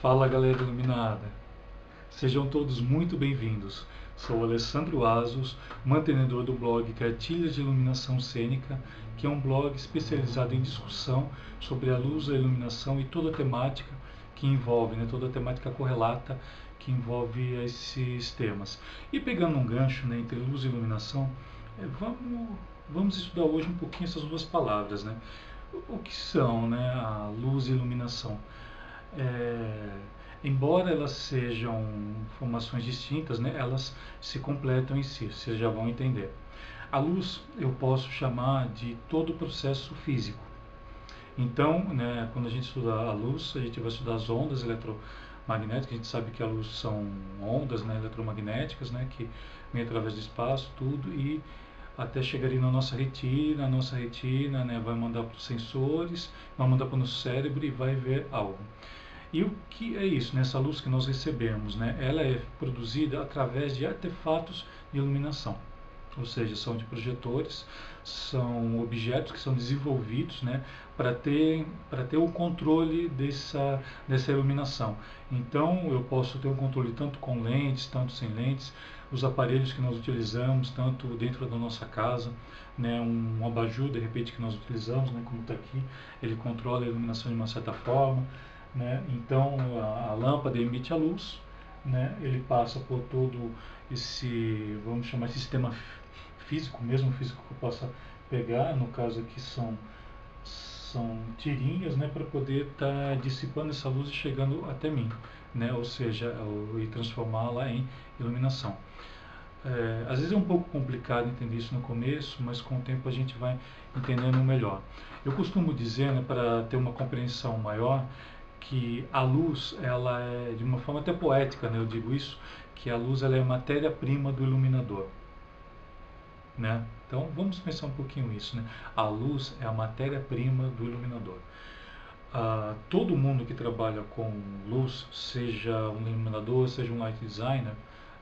Fala galera iluminada, sejam todos muito bem-vindos. Sou Alessandro Asos, mantenedor do blog Cartilhas de Iluminação Cênica, que é um blog especializado em discussão sobre a luz, a iluminação e toda a temática que envolve, né, toda a temática correlata que envolve esses temas. E pegando um gancho né, entre luz e iluminação, é, vamos, vamos estudar hoje um pouquinho essas duas palavras, né? O que são né, a luz e iluminação? É, embora elas sejam formações distintas, né, elas se completam em si, vocês já vão entender. A luz eu posso chamar de todo o processo físico. Então, né, quando a gente estuda a luz, a gente vai estudar as ondas eletromagnéticas, a gente sabe que a luz são ondas né, eletromagnéticas, né, que vêm através do espaço, tudo, e até chegar na nossa retina, a nossa retina né, vai mandar para os sensores, vai mandar para o nosso cérebro e vai ver algo. E o que é isso, nessa luz que nós recebemos? Né? Ela é produzida através de artefatos de iluminação, ou seja, são de projetores, são objetos que são desenvolvidos né, para ter, ter o controle dessa, dessa iluminação. Então, eu posso ter um controle tanto com lentes, tanto sem lentes, os aparelhos que nós utilizamos, tanto dentro da nossa casa, né, um abajur, de repente, que nós utilizamos, né, como está aqui, ele controla a iluminação de uma certa forma. Né? Então a, a, lâmpada emite a luz, né? ele passa por todo esse, vamos chamar, sistema físico, mesmo físico que eu possa pegar, no caso aqui são, são tirinhas né? para poder estar tá dissipando essa luz e chegando até mim, né? ou seja, e transformá-la em iluminação. É, às vezes é um pouco complicado entender isso no começo, mas com o tempo a gente vai entendendo melhor. Eu costumo dizer, né, para ter uma compreensão maior, que a luz, ela é de uma forma até poética, né, eu digo isso, que a luz ela é matéria-prima do iluminador. Né? Então vamos pensar um pouquinho isso. Né? A luz é a matéria-prima do iluminador. Ah, todo mundo que trabalha com luz, seja um iluminador, seja um light designer,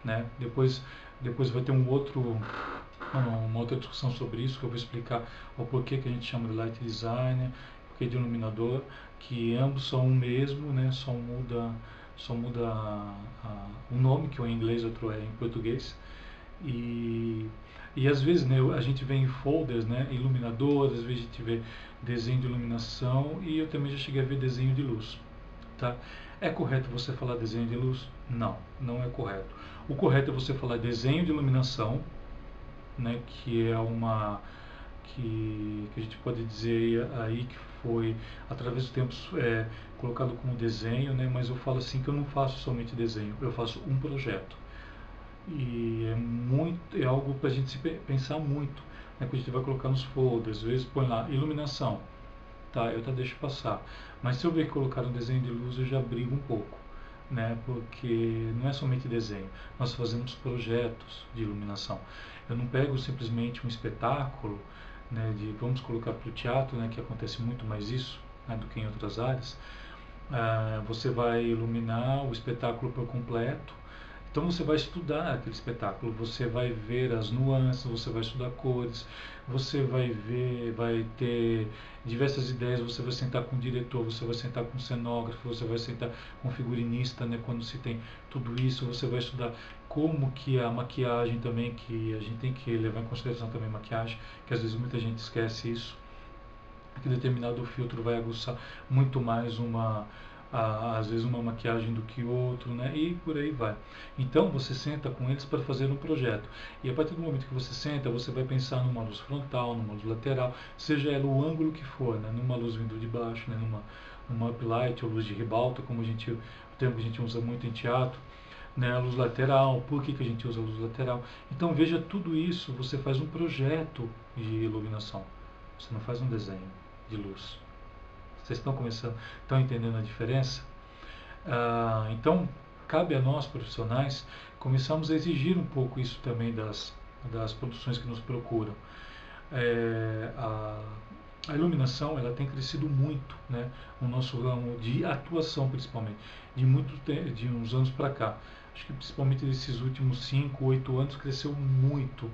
né? depois, depois vai ter um outro, uma outra discussão sobre isso, que eu vou explicar o porquê que a gente chama de light designer, porquê de iluminador, que ambos são o mesmo, né? Só muda, só muda a, a, o nome, que é em inglês, outro é em português. E, e às vezes né, a gente vê em folders, né, iluminador, às vezes a gente vê desenho de iluminação e eu também já cheguei a ver desenho de luz. Tá? É correto você falar desenho de luz? Não, não é correto. O correto é você falar desenho de iluminação, né, que é uma que, que a gente pode dizer aí que foi através do tempo é, colocado como desenho, né? mas eu falo assim que eu não faço somente desenho, eu faço um projeto. E é, muito, é algo para a gente se pensar muito, né? a gente vai colocar nos folders, às vezes põe lá iluminação, tá, eu até deixo passar. Mas se eu ver colocar um desenho de luz, eu já brigo um pouco. Né, porque não é somente desenho, nós fazemos projetos de iluminação. Eu não pego simplesmente um espetáculo né, de vamos colocar para o teatro, né, que acontece muito mais isso né, do que em outras áreas, ah, você vai iluminar o espetáculo por completo. Então você vai estudar aquele espetáculo, você vai ver as nuances, você vai estudar cores, você vai ver, vai ter diversas ideias, você vai sentar com o diretor, você vai sentar com o cenógrafo, você vai sentar com o figurinista, né, quando se tem tudo isso, você vai estudar como que a maquiagem também, que a gente tem que levar em consideração também a maquiagem, que às vezes muita gente esquece isso, que determinado filtro vai aguçar muito mais uma, às vezes uma maquiagem do que outro, né? E por aí vai. Então você senta com eles para fazer um projeto. E a partir do momento que você senta, você vai pensar numa luz frontal, numa luz lateral, seja ela o ângulo que for, né? Numa luz vindo de baixo, né? Numa, numa uplight ou luz de ribalta, como a gente, o termo que a gente usa muito em teatro né, a luz lateral, por que, que a gente usa a luz lateral. Então veja tudo isso, você faz um projeto de iluminação, você não faz um desenho de luz. Vocês estão começando, estão entendendo a diferença? Ah, então cabe a nós profissionais começarmos a exigir um pouco isso também das, das produções que nos procuram. É, a, a iluminação ela tem crescido muito né, no nosso ramo de atuação principalmente de muito de uns anos para cá acho que principalmente nesses últimos 5, 8 anos cresceu muito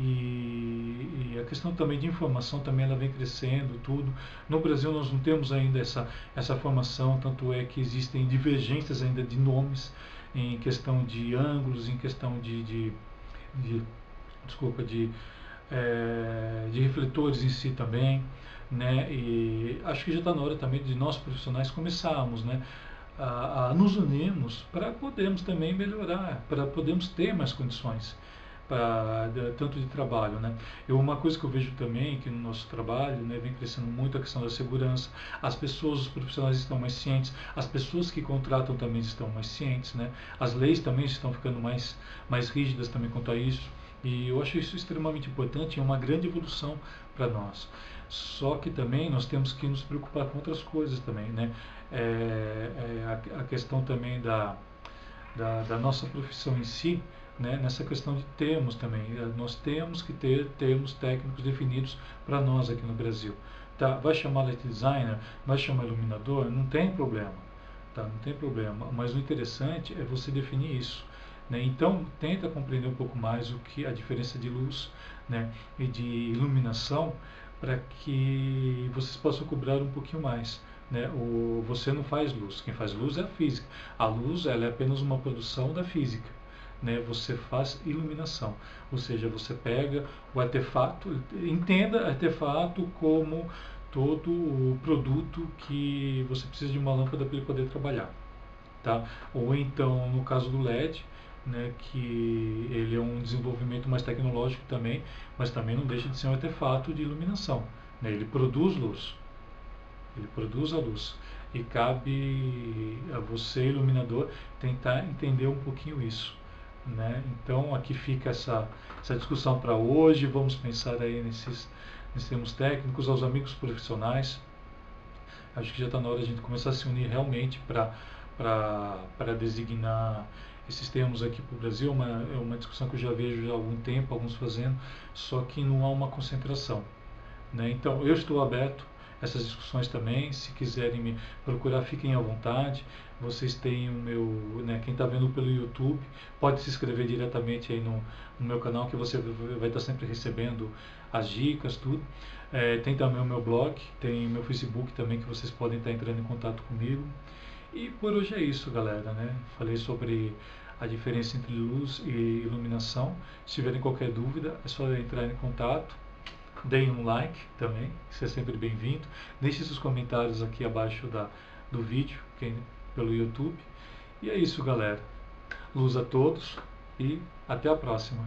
e, e, a questão também de informação também ela vem crescendo tudo. No Brasil nós não temos ainda essa essa formação tanto é que existem divergências ainda de nomes em questão de ângulos em questão de, de, de desculpa de é, de refletores em si também né? E acho que já está na hora também de nós profissionais começarmos né? A, a nos unirmos para podermos também melhorar para podermos ter mais condições tanto de trabalho. Né? Eu, uma coisa que eu vejo também que no nosso trabalho né, vem crescendo muito a questão da segurança, as pessoas, os profissionais estão mais cientes, as pessoas que contratam também estão mais cientes, né? as leis também estão ficando mais, mais rígidas também quanto a isso. E eu acho isso extremamente importante, é uma grande evolução para nós. Só que também nós temos que nos preocupar com outras coisas também, né? É, é a, a, questão também da, da, da nossa profissão em si, né, nessa questão de termos também. Eh, nós temos que ter termos técnicos definidos para nós aqui no Brasil. Tá? Vai chamar light designer, vai chamar iluminador, não tem problema. Tá? Não tem problema. Mas o interessante é você definir isso. Né? Então, tenta compreender um pouco mais o que a diferença de luz né, e de iluminação para que vocês possam cobrar um pouquinho mais. Né? O, você não faz luz, quem faz luz é a física. A luz ela é apenas uma produção da física né, você faz iluminação. Ou seja, você pega o artefato, entenda artefato como todo o produto que você precisa de uma lâmpada para ele poder trabalhar. Tá? Ou então, no caso do LED, né, que ele é um desenvolvimento mais tecnológico também, mas também não deixa de ser um artefato de iluminação. Né? Ele produz luz. Ele produz a luz. E cabe a você, iluminador, tentar entender um pouquinho isso. Né? Então aqui fica essa, essa discussão para hoje. Vamos pensar aí nesses, nesses termos técnicos, aos amigos profissionais. Acho que já está na hora de a gente começar a se unir realmente para designar esses termos aqui para o Brasil. É uma, é uma discussão que eu já vejo há algum tempo, alguns fazendo, só que não há uma concentração. Né? Então eu estou aberto essas discussões também. Se quiserem me procurar, fiquem à vontade. Vocês têm o meu, né, quem está vendo pelo YouTube, pode se inscrever diretamente aí no, no, meu canal, que você vai estar sempre recebendo as dicas, tudo. É, tem também o meu blog, tem meu Facebook também, que vocês podem estar entrando em contato comigo. E por hoje é isso, galera. Né? Falei sobre a diferença entre luz e iluminação. Se tiverem qualquer dúvida, é só entrar em contato. Deem um like também, isso é sempre bem-vindo. Deixe seus comentários aqui abaixo da, do vídeo, quem, pelo YouTube. E é isso, galera. Luz a todos e até a próxima.